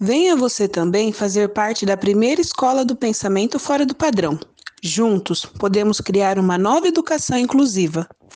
Venha você também fazer parte da primeira escola do pensamento fora do padrão. Juntos, podemos criar uma nova educação inclusiva.